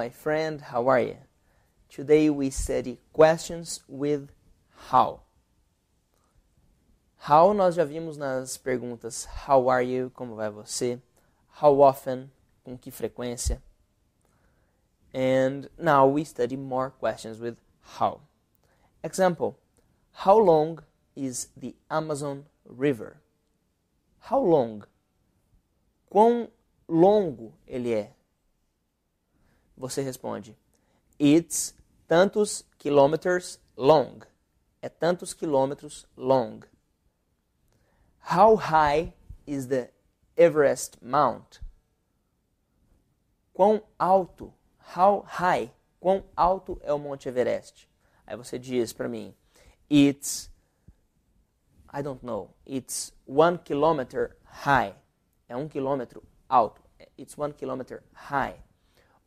my friend, how are you? Today we study questions with how. How nós já vimos nas perguntas how are you, como vai você? How often, com que frequência? And now we study more questions with how. Example, how long is the Amazon River? How long? Quão longo ele é? Você responde, it's tantos quilômetros long. É tantos quilômetros long. How high is the Everest Mount? Quão alto? How high? Quão alto é o Monte Everest? Aí você diz para mim, it's I don't know. It's one kilometer high. É um quilômetro alto. It's one kilometer high.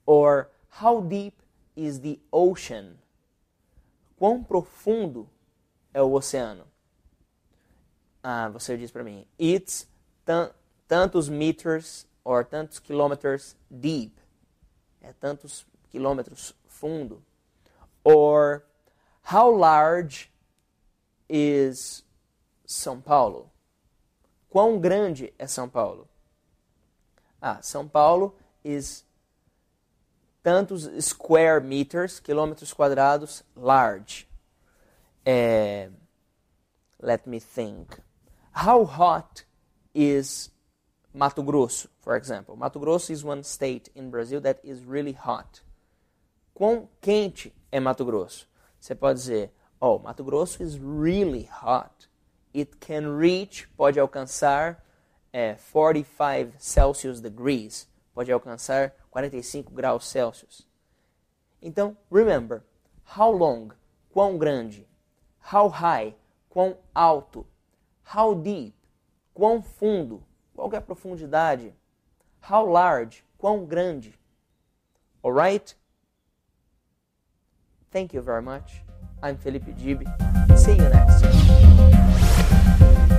Or how deep is the ocean? Quão profundo é o oceano? Ah, você diz para mim. It's tantos meters or tantos quilômetros deep. É tantos quilômetros fundo. Or how large is São Paulo? Quão grande é São Paulo? Ah, São Paulo is tantos square meters, quilômetros quadrados, large. É, let me think. How hot is Mato Grosso, for example? Mato Grosso is one state in Brazil that is really hot. Quão quente é Mato Grosso? Você pode dizer, oh, Mato Grosso is really hot it can reach, pode alcançar é, 45 Celsius degrees, pode alcançar 45 graus Celsius. Então, remember, how long, quão grande, how high, quão alto, how deep, quão fundo, qual é a profundidade, how large, quão grande. Alright? Thank you very much. I'm Felipe Gibi. See you next time.